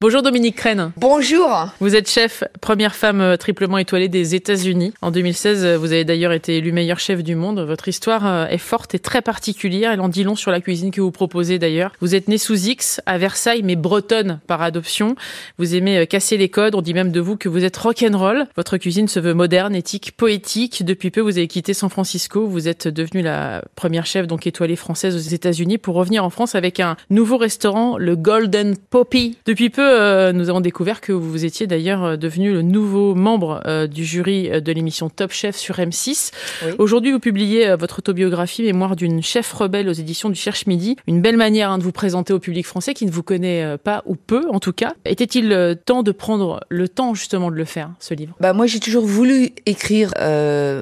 Bonjour Dominique Crène. Bonjour. Vous êtes chef, première femme euh, triplement étoilée des États-Unis. En 2016, euh, vous avez d'ailleurs été élue meilleure chef du monde. Votre histoire euh, est forte et très particulière. Elle en dit long sur la cuisine que vous proposez d'ailleurs. Vous êtes née sous X à Versailles, mais bretonne par adoption. Vous aimez casser les codes. On dit même de vous que vous êtes rock'n'roll. Votre cuisine se veut moderne, éthique, poétique. Depuis peu, vous avez quitté San Francisco. Vous êtes devenue la première chef donc étoilée française aux États-Unis pour revenir en France avec un nouveau restaurant, le Golden Poppy. Depuis peu, euh, nous avons découvert que vous étiez d'ailleurs euh, devenu le nouveau membre euh, du jury de l'émission Top Chef sur M6. Aujourd'hui, vous publiez votre autobiographie Mémoire d'une chef rebelle aux éditions du Cherche Midi. Une belle manière hein, de vous présenter au public français qui ne vous connaît pas ou peu en tout cas. Était-il temps de prendre le temps justement de le faire, ce livre? Bah moi, j'ai toujours voulu écrire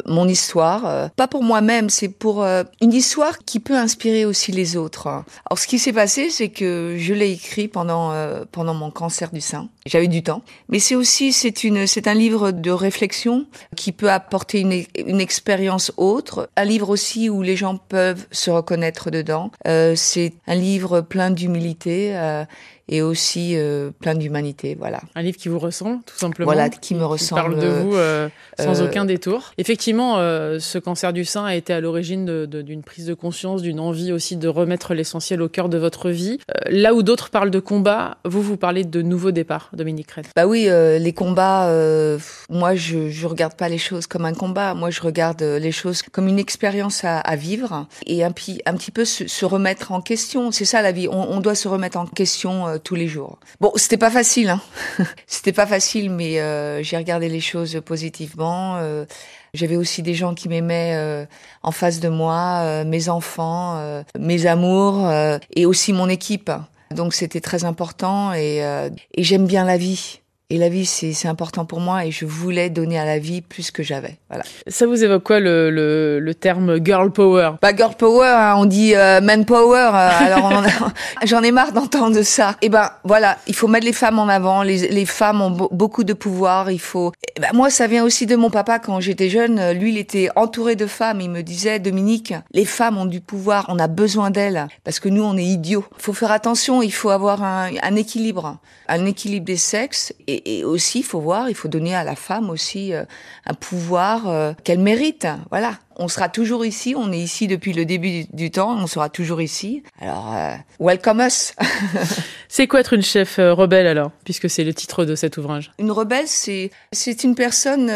mon histoire, pas pour moi-même, c'est pour une histoire qui peut inspirer aussi les autres. Alors, ce qui s'est passé, c'est que je l'ai écrit pendant pendant mon cancer du sein. J'avais du temps, mais c'est aussi c'est une c'est un livre de réflexion qui peut apporter une, une expérience autre, un livre aussi où les gens peuvent se reconnaître dedans. Euh, c'est un livre plein d'humilité euh, et aussi euh, plein d'humanité. Voilà. Un livre qui vous ressemble, tout simplement. Voilà, qui me ressemble. Qui parle de vous euh, sans euh, aucun détour. Effectivement, euh, ce cancer du sein a été à l'origine d'une prise de conscience, d'une envie aussi de remettre l'essentiel au cœur de votre vie. Euh, là où d'autres parlent de combat, vous vous parlez de nouveaux départs, Dominique Red. Bah oui, les combats. moi, je je regarde pas les choses comme un combat. Moi, je regarde les choses comme une expérience à, à vivre et un, un petit peu se, se remettre en question. C'est ça la vie. On, on, doit se remettre en question tous les jours. Bon, c'était pas facile, hein. c'était pas facile, mais euh, j'ai regardé les choses positivement. Euh, J'avais aussi des gens qui m'aimaient euh, en face de moi, euh, mes enfants, euh, mes amours, et aussi mon équipe. Donc c'était très important et, et j'aime bien la vie. Et la vie, c'est important pour moi et je voulais donner à la vie plus que j'avais. Voilà. Ça vous évoque quoi le, le, le terme girl power? Bah girl power, hein, on dit euh, man power. Euh, alors j'en ai marre d'entendre ça. Et eh ben voilà, il faut mettre les femmes en avant. Les, les femmes ont beaucoup de pouvoir. Il faut. Eh ben, moi, ça vient aussi de mon papa quand j'étais jeune. Lui, il était entouré de femmes. Il me disait Dominique, les femmes ont du pouvoir. On a besoin d'elles parce que nous, on est idiots. Il faut faire attention. Il faut avoir un, un équilibre, un équilibre des sexes. Et et, aussi, il faut voir, il faut donner à la femme aussi euh, un pouvoir euh, qu'elle mérite. Voilà. On sera toujours ici, on est ici depuis le début du, temps, on sera toujours ici. Alors, euh, welcome us. c'est quoi être une chef rebelle alors, puisque c'est le titre de cet ouvrage? Une rebelle, c'est c'est une personne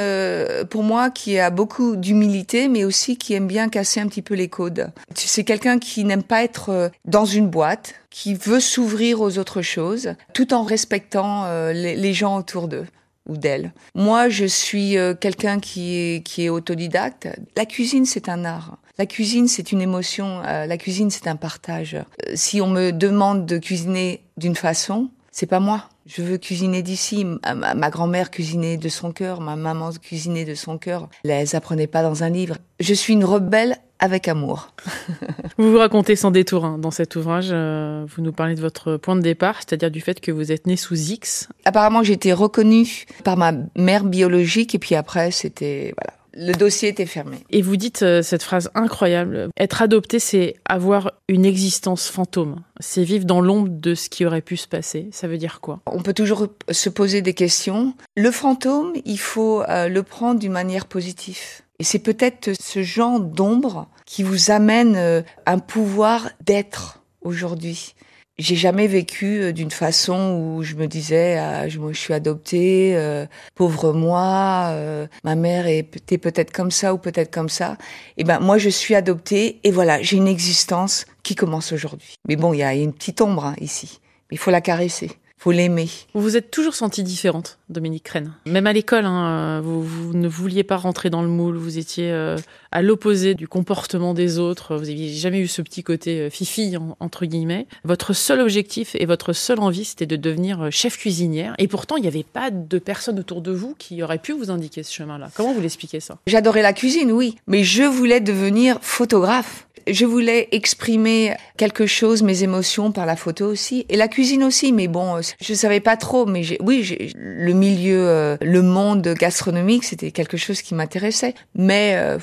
pour moi qui a beaucoup d'humilité, mais aussi qui aime bien casser un petit peu les codes. C'est quelqu'un qui n'aime pas être dans une boîte, qui veut s'ouvrir aux autres choses, tout en respectant les, les gens autour d'eux d'elle. Moi, je suis euh, quelqu'un qui est, qui est autodidacte. La cuisine, c'est un art. La cuisine, c'est une émotion. Euh, la cuisine, c'est un partage. Euh, si on me demande de cuisiner d'une façon, c'est pas moi. Je veux cuisiner d'ici. Ma, ma grand-mère cuisinait de son cœur, ma maman cuisinait de son cœur. Elles apprenaient pas dans un livre. Je suis une rebelle avec amour. vous vous racontez sans détour hein, dans cet ouvrage. Euh, vous nous parlez de votre point de départ, c'est-à-dire du fait que vous êtes né sous X. Apparemment, j'ai été reconnue par ma mère biologique et puis après, c'était voilà. Le dossier était fermé. Et vous dites euh, cette phrase incroyable. Être adopté, c'est avoir une existence fantôme. C'est vivre dans l'ombre de ce qui aurait pu se passer. Ça veut dire quoi? On peut toujours se poser des questions. Le fantôme, il faut euh, le prendre d'une manière positive. Et c'est peut-être ce genre d'ombre qui vous amène euh, un pouvoir d'être aujourd'hui. J'ai jamais vécu euh, d'une façon où je me disais ah, je, je suis adoptée, euh, pauvre moi, ma mère était peut-être comme ça ou peut-être comme ça. Et ben moi je suis adoptée et voilà j'ai une existence qui commence aujourd'hui. Mais bon il y a une petite ombre hein, ici, il faut la caresser faut l'aimer. Vous vous êtes toujours sentie différente, Dominique Crène. Même à l'école, hein, vous, vous, ne vouliez pas rentrer dans le moule, vous étiez euh, à l'opposé du comportement des autres, vous n'aviez jamais eu ce petit côté euh, fifi, entre guillemets. Votre seul objectif et votre seule envie, c'était de devenir euh, chef cuisinière. Et pourtant, il n'y avait pas de personne autour de vous qui aurait pu vous indiquer ce chemin-là. Comment vous l'expliquez ça? J'adorais la cuisine, oui, mais je voulais devenir photographe. Je voulais exprimer quelque chose, mes émotions par la photo aussi, et la cuisine aussi. Mais bon, je savais pas trop. Mais oui, le milieu, euh, le monde gastronomique, c'était quelque chose qui m'intéressait. Mais euh,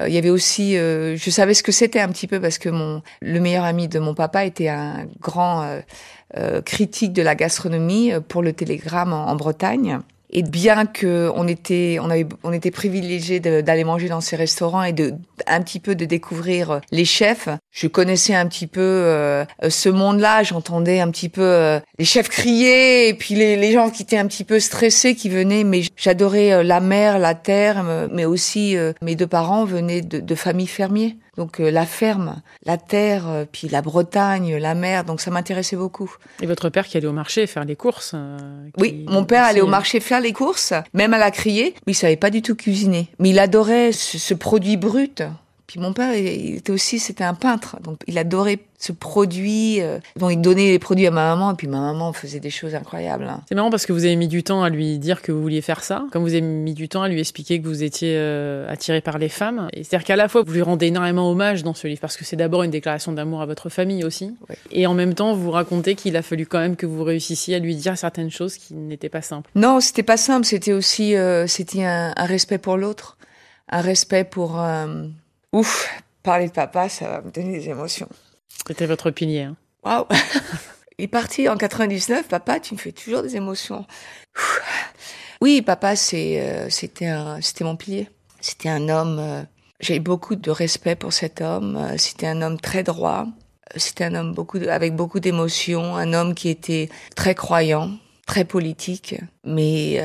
Euh, il y avait aussi, euh, je savais ce que c'était un petit peu parce que mon le meilleur ami de mon papa était un grand critique de la gastronomie pour le Télégramme en Bretagne. Et bien que on était, on avait, on était privilégié d'aller manger dans ces restaurants et de un petit peu de découvrir les chefs, je connaissais un petit peu euh, ce monde-là. J'entendais un petit peu euh, les chefs crier et puis les, les, gens qui étaient un petit peu stressés qui venaient. Mais j'adorais euh, la mer, la terre, mais aussi mes deux parents venaient de, de familles fermiers. Donc euh, la ferme, la terre, euh, puis la Bretagne, la mer, donc ça m'intéressait beaucoup. Et votre père qui allait au marché faire les courses euh, Oui, mon père allait au marché faire les courses, même à la crier, mais il savait pas du tout cuisiner. Mais il adorait ce produit brut puis mon père, il était aussi, c'était un peintre, donc il adorait ce produit. Euh, dont il donnait les produits à ma maman, et puis ma maman faisait des choses incroyables. Hein. C'est marrant parce que vous avez mis du temps à lui dire que vous vouliez faire ça, comme vous avez mis du temps à lui expliquer que vous étiez euh, attiré par les femmes. Et c'est-à-dire qu'à la fois vous lui rendez énormément hommage dans ce livre parce que c'est d'abord une déclaration d'amour à votre famille aussi, et en même temps vous racontez qu'il a fallu quand même que vous réussissiez à lui dire certaines choses qui n'étaient pas simples. Non, c'était pas simple. C'était aussi, euh, c'était un, un, respect pour l'autre, un respect pour Ouf, parler de papa, ça va me donner des émotions. C'était votre pilier. Hein. Waouh Il est parti en 99. Papa, tu me fais toujours des émotions. Oui, papa, c'est, euh, c'était c'était mon pilier. C'était un homme. Euh, j'ai beaucoup de respect pour cet homme. Euh, c'était un homme très droit. C'était un homme beaucoup avec beaucoup d'émotions. Un homme qui était très croyant, très politique, mais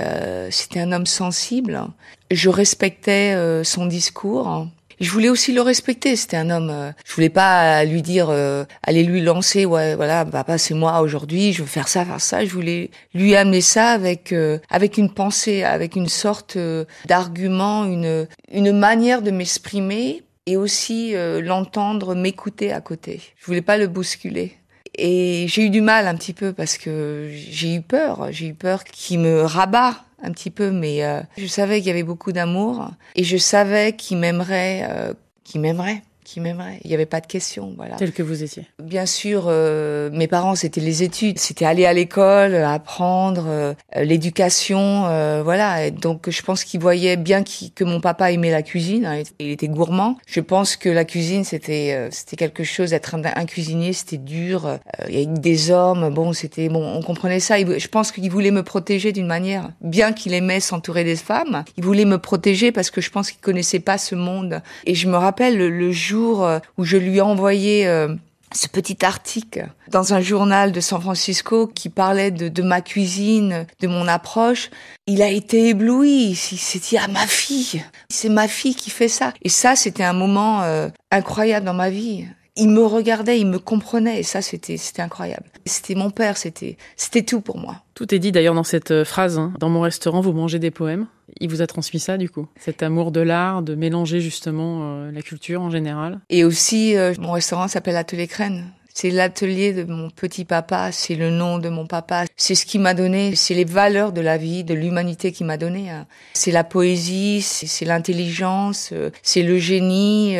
c'était un homme sensible. Je respectais son discours je voulais aussi le respecter. C'était un homme. Euh, je voulais pas lui dire, euh, aller lui lancer, ouais, voilà, papa, c'est moi aujourd'hui. Je veux faire ça, faire ça. Je voulais lui amener ça avec euh, avec une pensée, avec une sorte d'argument, une une manière de m'exprimer et aussi l'entendre m'écouter à côté. Je voulais pas le bousculer. Et j'ai eu du mal un petit peu parce que j'ai eu peur. J'ai eu peur qu'il me rabat un petit peu, mais euh, je savais qu'il y avait beaucoup d'amour et je savais qu'il m'aimerait, euh, qu'il m'aimerait qui m'aimerait. Il n'y avait pas de question, voilà. Tel que vous étiez. Bien sûr, euh, mes parents, c'était les études, c'était aller à l'école, apprendre, euh, l'éducation, euh, voilà. Et donc, je pense qu'ils voyaient bien que mon papa aimait la cuisine. Hein, il était gourmand. Je pense que la cuisine, c'était euh, c'était quelque chose. D'être un, un, cuisinier, c'était dur. il y avait des hommes. Bon, c'était bon. On comprenait ça. Je pense qu'il voulait me protéger d'une manière. Bien qu'il aimait s'entourer des femmes, il voulait me protéger parce que je pense qu'il connaissait pas ce monde. Et je me rappelle le jour euh, où je lui ai envoyé euh, ce petit article dans un journal de San Francisco qui parlait de, ma cuisine, de mon approche, il a été ébloui. Il s'est dit ah ma fille, c'est ma fille qui fait ça. Et ça c'était un moment euh, incroyable dans ma vie. Il me regardait, il me comprenait et ça c'était c'était incroyable. C'était mon père, c'était c'était tout pour moi. Tout est dit d'ailleurs dans cette phrase. Hein. Dans mon restaurant, vous mangez des poèmes. Il vous a transmis ça, du coup Cet amour de l'art, de mélanger justement euh, la culture en général Et aussi, euh, mon restaurant s'appelle Atelier Crène. C'est l'atelier de mon petit papa, c'est le nom de mon papa, c'est ce qui m'a donné, c'est les valeurs de la vie, de l'humanité qui m'a donné. Hein. C'est la poésie, c'est l'intelligence, euh, c'est le génie,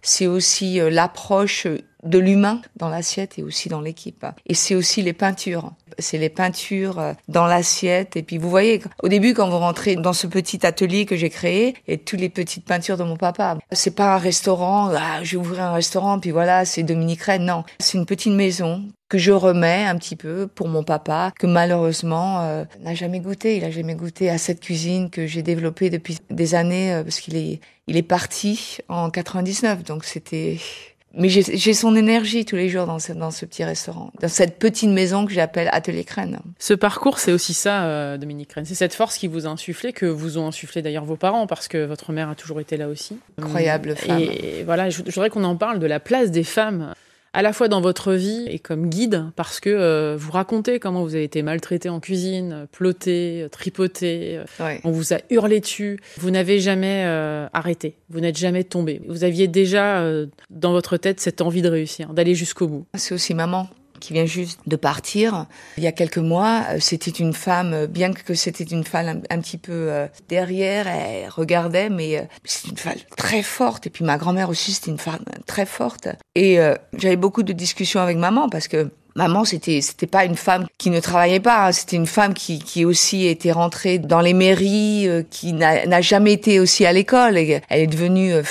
c'est aussi l'approche de l'humain dans l'assiette et aussi dans l'équipe. Et c'est aussi les peintures. C'est les peintures euh, dans l'assiette. Et puis vous voyez, au début, quand vous rentrez dans ce petit atelier que j'ai créé, et toutes les petites peintures de mon papa. C'est pas un restaurant, ah, je vais ouvrir un restaurant, puis voilà, c'est Dominique Rennes. Non, c'est une petite maison que je remets un petit peu pour mon papa, que malheureusement euh, n'a jamais goûté. Il a jamais goûté à cette cuisine que j'ai développée depuis des années, euh, parce qu'il est, il est parti en 99. Donc c'était mais j'ai son énergie tous les jours dans ce, dans ce petit restaurant, dans cette petite maison que j'appelle Atelier Crène. Ce parcours, c'est aussi ça, euh, Dominique Crène. C'est cette force qui vous a insufflé, que vous ont insufflé d'ailleurs vos parents, parce que votre mère a toujours été là aussi. Incroyable femme. Et voilà, je, je voudrais qu'on en parle de la place des femmes à la fois dans votre vie et comme guide, parce que euh, vous racontez comment vous avez été maltraité en cuisine, ploté, tripoté, euh, on vous a hurlé dessus, vous n'avez jamais euh, arrêté, vous n'êtes jamais tombé. Vous aviez déjà dans votre tête cette envie de réussir, d'aller jusqu'au bout. C'est aussi maman qui vient juste de partir. Il y a quelques mois, euh, c'était une femme, euh, bien que c'était une femme un, petit peu euh, derrière, elle regardait, mais c'est une femme très forte. Et puis ma grand-mère aussi, c'était une femme très forte. Et j'avais beaucoup de discussions avec maman parce que Maman, c'était c'était pas une femme qui ne travaillait pas, hein. c'était une femme qui qui aussi était rentrée dans les mairies, euh, qui n'a jamais été aussi à l'école. Elle est devenue euh,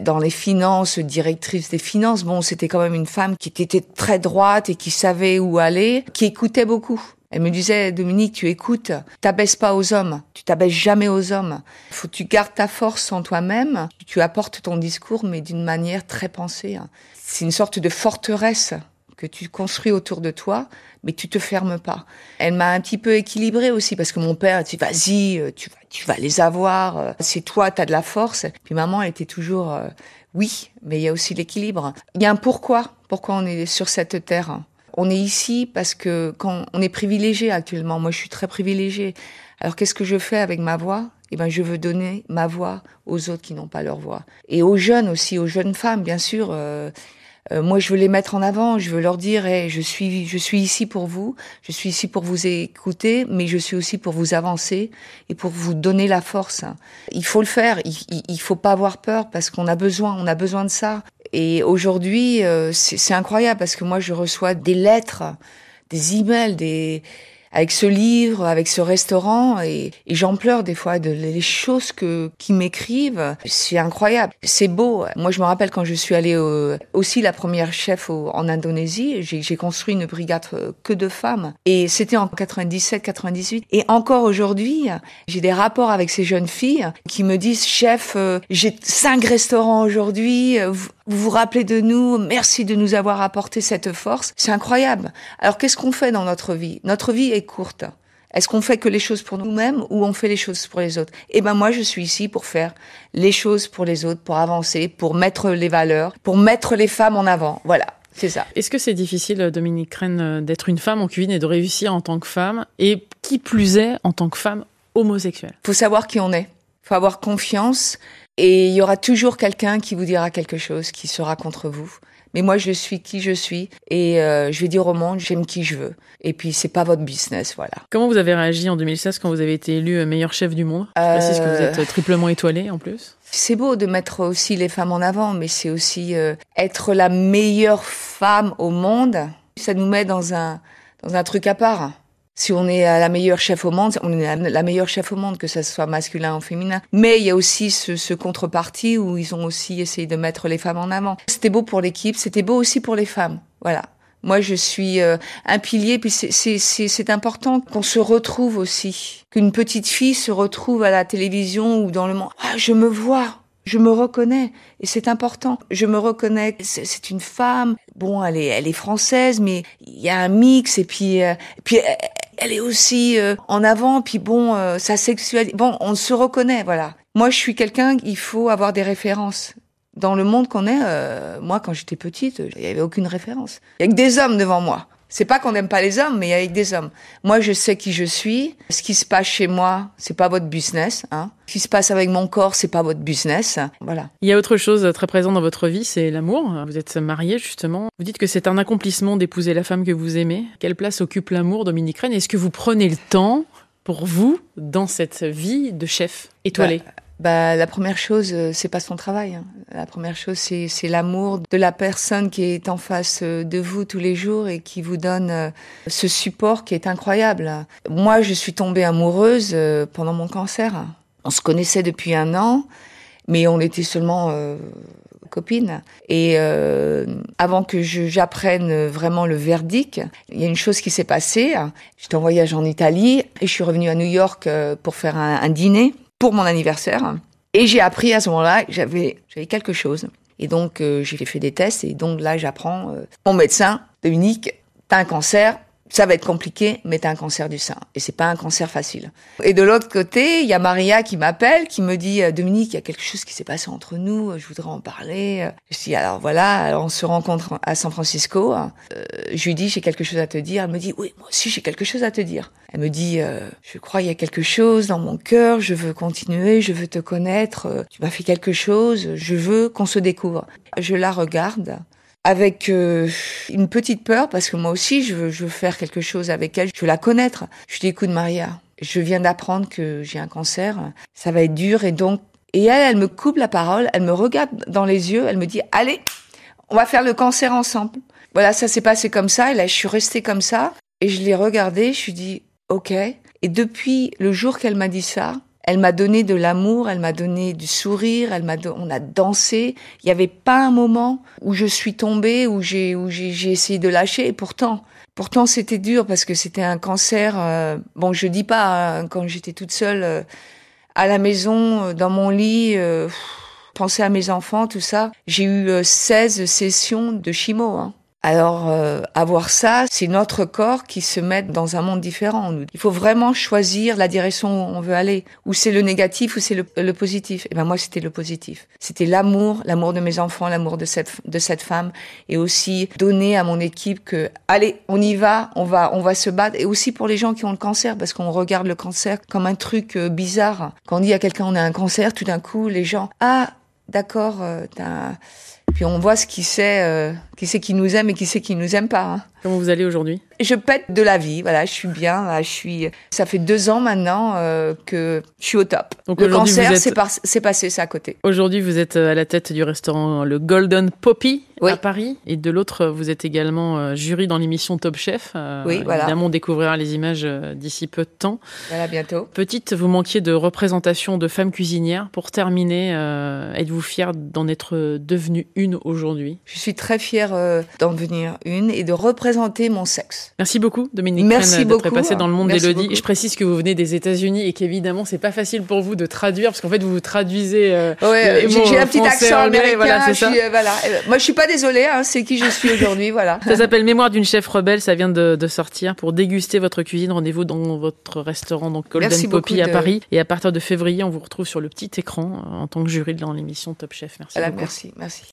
dans les finances, directrice des finances. Bon, c'était quand même une femme qui était très droite et qui savait où aller, qui écoutait beaucoup. Elle me disait, Dominique, tu écoutes, t'abaisses pas aux hommes, tu t'abaisses jamais aux hommes. Faut que tu gardes ta force en toi-même, tu apportes ton discours, mais d'une manière très pensée. Hein. C'est une sorte de forteresse que tu construis autour de toi, mais tu te fermes pas. Elle m'a un petit peu équilibrée aussi parce que mon père dit vas-y, euh, tu vas, tu vas les avoir, euh, c'est toi, tu as de la force. Puis maman elle était toujours euh, oui, mais il y a aussi l'équilibre. Il y a un pourquoi, pourquoi on est sur cette terre? On est ici parce que quand on est privilégié actuellement, moi je suis très privilégiée. Alors qu'est-ce que je fais avec ma voix? Eh ben, je veux donner ma voix aux autres qui n'ont pas leur voix. Et aux jeunes aussi, aux jeunes femmes, bien sûr. Euh, moi, je veux les mettre en avant. Je veux leur dire, je suis, je suis ici pour vous. Je suis ici pour vous écouter, mais je suis aussi pour vous avancer et pour vous donner la force. Il faut le faire. Il, il, faut pas avoir peur parce qu'on a besoin, on a besoin de ça. Et aujourd'hui, euh, c'est incroyable parce que moi, je reçois des lettres, des emails, des avec ce livre, avec ce restaurant, et, et j'en pleure des fois de les choses que qui m'écrivent. C'est incroyable, c'est beau. Moi, je me rappelle quand je suis allée aussi la première chef en Indonésie, j'ai construit une brigade euh, que de femmes, et c'était en 97-98. Et encore aujourd'hui, j'ai des rapports avec ces jeunes filles qui me disent, chef, euh, j'ai cinq restaurants aujourd'hui. Vous, vous rappelez de nous, merci de nous avoir apporté cette force. C'est incroyable. Alors qu'est-ce qu'on fait dans notre vie? Notre vie est courte. Est-ce qu'on fait que les choses pour nous-mêmes ou on fait les choses pour les autres? Eh ben moi je suis ici pour faire les choses pour les autres, pour avancer, pour mettre les valeurs, pour mettre les femmes en avant. Voilà. C'est ça. Est-ce que c'est difficile, Dominique Crène, d'être une femme en cuisine et de réussir en tant que femme? Et qui plus est en tant que femme homosexuelle? Faut savoir qui on est. Faut avoir confiance et il y aura toujours quelqu'un qui vous dira quelque chose, qui sera contre vous. Mais moi, je suis qui je suis et euh, je vais dire au monde, j'aime qui je veux. Et puis, c'est pas votre business, voilà. Comment vous avez réagi en 2016 quand vous avez été élu meilleur chef du monde? Je précise que vous êtes euh. triplement étoilé en plus. C'est beau de mettre aussi les femmes en avant, mais c'est aussi euh, être la meilleure femme au monde. Ça nous met dans un dans un truc à part si on est la meilleure chef au monde, on est la meilleure chef au monde, que ce soit masculin ou féminin. Mais il y a aussi ce, ce contrepartie où ils ont aussi essayé de mettre les femmes en avant. C'était beau pour l'équipe, c'était beau aussi pour les femmes. Voilà. Moi, je suis euh, un pilier, puis c'est important qu'on se retrouve aussi, qu'une petite fille se retrouve à la télévision ou dans le monde. Ah, je me vois, je me reconnais et c'est important. Je me reconnais. C'est une femme. Bon, elle est, elle est française, mais il y a un mix et puis, euh, puis elle est aussi euh, en avant, puis bon, euh, sa sexualité. Bon, on se reconnaît, voilà. Moi, je suis quelqu'un, il faut avoir des références. Dans le monde qu'on est, euh, moi, quand j'étais petite, il n'y avait aucune référence. Il y a que des hommes devant moi. C'est pas qu'on n'aime pas les hommes, mais il y a des hommes. Moi, je sais qui je suis. Ce qui se passe chez moi, c'est pas votre business. Hein. Ce qui se passe avec mon corps, c'est pas votre business. Voilà. Il y a autre chose très présent dans votre vie, c'est l'amour. Vous êtes marié justement. Vous dites que c'est un accomplissement d'épouser la femme que vous aimez. Quelle place occupe l'amour, Dominique Rennes? Est-ce que vous prenez le temps pour vous dans cette vie de chef étoilé bah, bah, la première chose, euh, c'est pas son travail. Hein. La première chose, c'est, l'amour de la personne qui est en face euh, de vous tous les jours et qui vous donne euh, ce support qui est incroyable. Moi, je suis tombée amoureuse pendant mon cancer. On se connaissait depuis un an, mais on était seulement copines. Et avant que j'apprenne vraiment le verdict, il y a une chose qui s'est passée. J'étais en voyage en Italie et je suis revenue à New York pour faire un dîner pour mon anniversaire. Et j'ai appris à ce moment-là j'avais, j'avais quelque chose. Et donc, euh, j'ai fait des tests. Et donc, là, j'apprends, euh, mon médecin, Dominique, t'as un cancer, ça va être compliqué, mais t'as un cancer du sein. Et c'est pas un cancer facile. Et de l'autre côté, il y a Maria qui m'appelle, qui me dit, euh, Dominique, il y a quelque chose qui s'est passé entre nous, je voudrais en parler. Je dis, alors voilà, alors on se rencontre à San Francisco. Euh, je lui dis, j'ai quelque chose à te dire. Elle me dit, oui, moi aussi j'ai quelque chose à te dire. Elle me dit, euh, je crois il y a quelque chose dans mon cœur, je veux continuer, je veux te connaître, tu m'as fait quelque chose, je veux qu'on se découvre. Je la regarde avec euh, une petite peur parce que moi aussi je veux, je veux faire quelque chose avec elle, je veux la connaître. Je dis écoute Maria, je viens d'apprendre que j'ai un cancer, ça va être dur et donc et elle elle me coupe la parole, elle me regarde dans les yeux, elle me dit allez, on va faire le cancer ensemble. voilà, ça s'est passé comme ça. Et là, je suis restée comme ça. Et je l'ai regardé, je suis dit, OK. Et depuis le jour qu'elle m'a dit ça, elle m'a donné de l'amour, elle m'a donné du sourire, elle m'a, on a dansé. Il n'y avait pas un moment où je suis tombée, où j'ai, où j'ai, essayé de lâcher. Et pourtant, pourtant c'était dur parce que c'était un cancer. Euh, bon, je dis pas hein, quand j'étais toute seule euh, à la maison, euh, dans mon lit. penser à mes enfants, tout ça. J'ai eu 16 sessions de chimo. Hein. Alors, euh, avoir ça, c'est notre corps qui se met dans un monde différent. Il faut vraiment choisir la direction où on veut aller. Ou c'est le négatif ou c'est le, positif. Et ben moi, c'était le positif. C'était l'amour, l'amour de mes enfants, l'amour de cette de cette femme, et aussi donner à mon équipe que allez, on y va, on va on va se battre. Et aussi pour les gens qui ont le cancer, parce qu'on regarde le cancer comme un truc euh, bizarre. Quand on dit à quelqu'un on a un cancer, tout d'un coup, les gens ah d'accord, euh, puis on voit ce qui c'est, euh, qui c'est qui nous aime et qui c'est qui nous aime pas. Hein. Comment vous allez aujourd'hui? Je pète de la vie, voilà, je suis bien, là, je suis. Ça fait deux ans maintenant euh, que je suis au top. Donc le cancer, c'est passé ça à côté. Aujourd'hui, vous êtes à la tête du restaurant le Golden Poppy à Paris, et de l'autre, vous êtes également euh, jury dans l'émission Top Chef. Euh, oui, voilà. Évidemment, on découvrira les images d'ici peu de temps. Voilà, bientôt. Petite, vous manquiez de représentation de femmes cuisinières. Pour terminer, êtes-vous fière d'en être devenue une aujourd'hui? Je suis très fière d'en devenir une et de représenter présenter mon sexe. Merci beaucoup, Dominique Merci d'être passé dans le monde d'Elodie. Je précise que vous venez des États-Unis et qu'évidemment, c'est pas facile pour vous de traduire parce qu'en fait, vous vous traduisez. Euh, ouais, j'ai un petit accent américain. Voilà, je suis, euh, voilà. Moi, je suis pas désolée. Hein, c'est qui je suis aujourd'hui. Voilà. Ça s'appelle Mémoire d'une chef rebelle. Ça vient de, de, sortir. Pour déguster votre cuisine, rendez-vous dans votre restaurant donc Golden Poppy à Paris. Et à partir de février, on vous retrouve sur le petit écran euh, en tant que jury dans l'émission Top Chef. Merci. Voilà, merci, merci.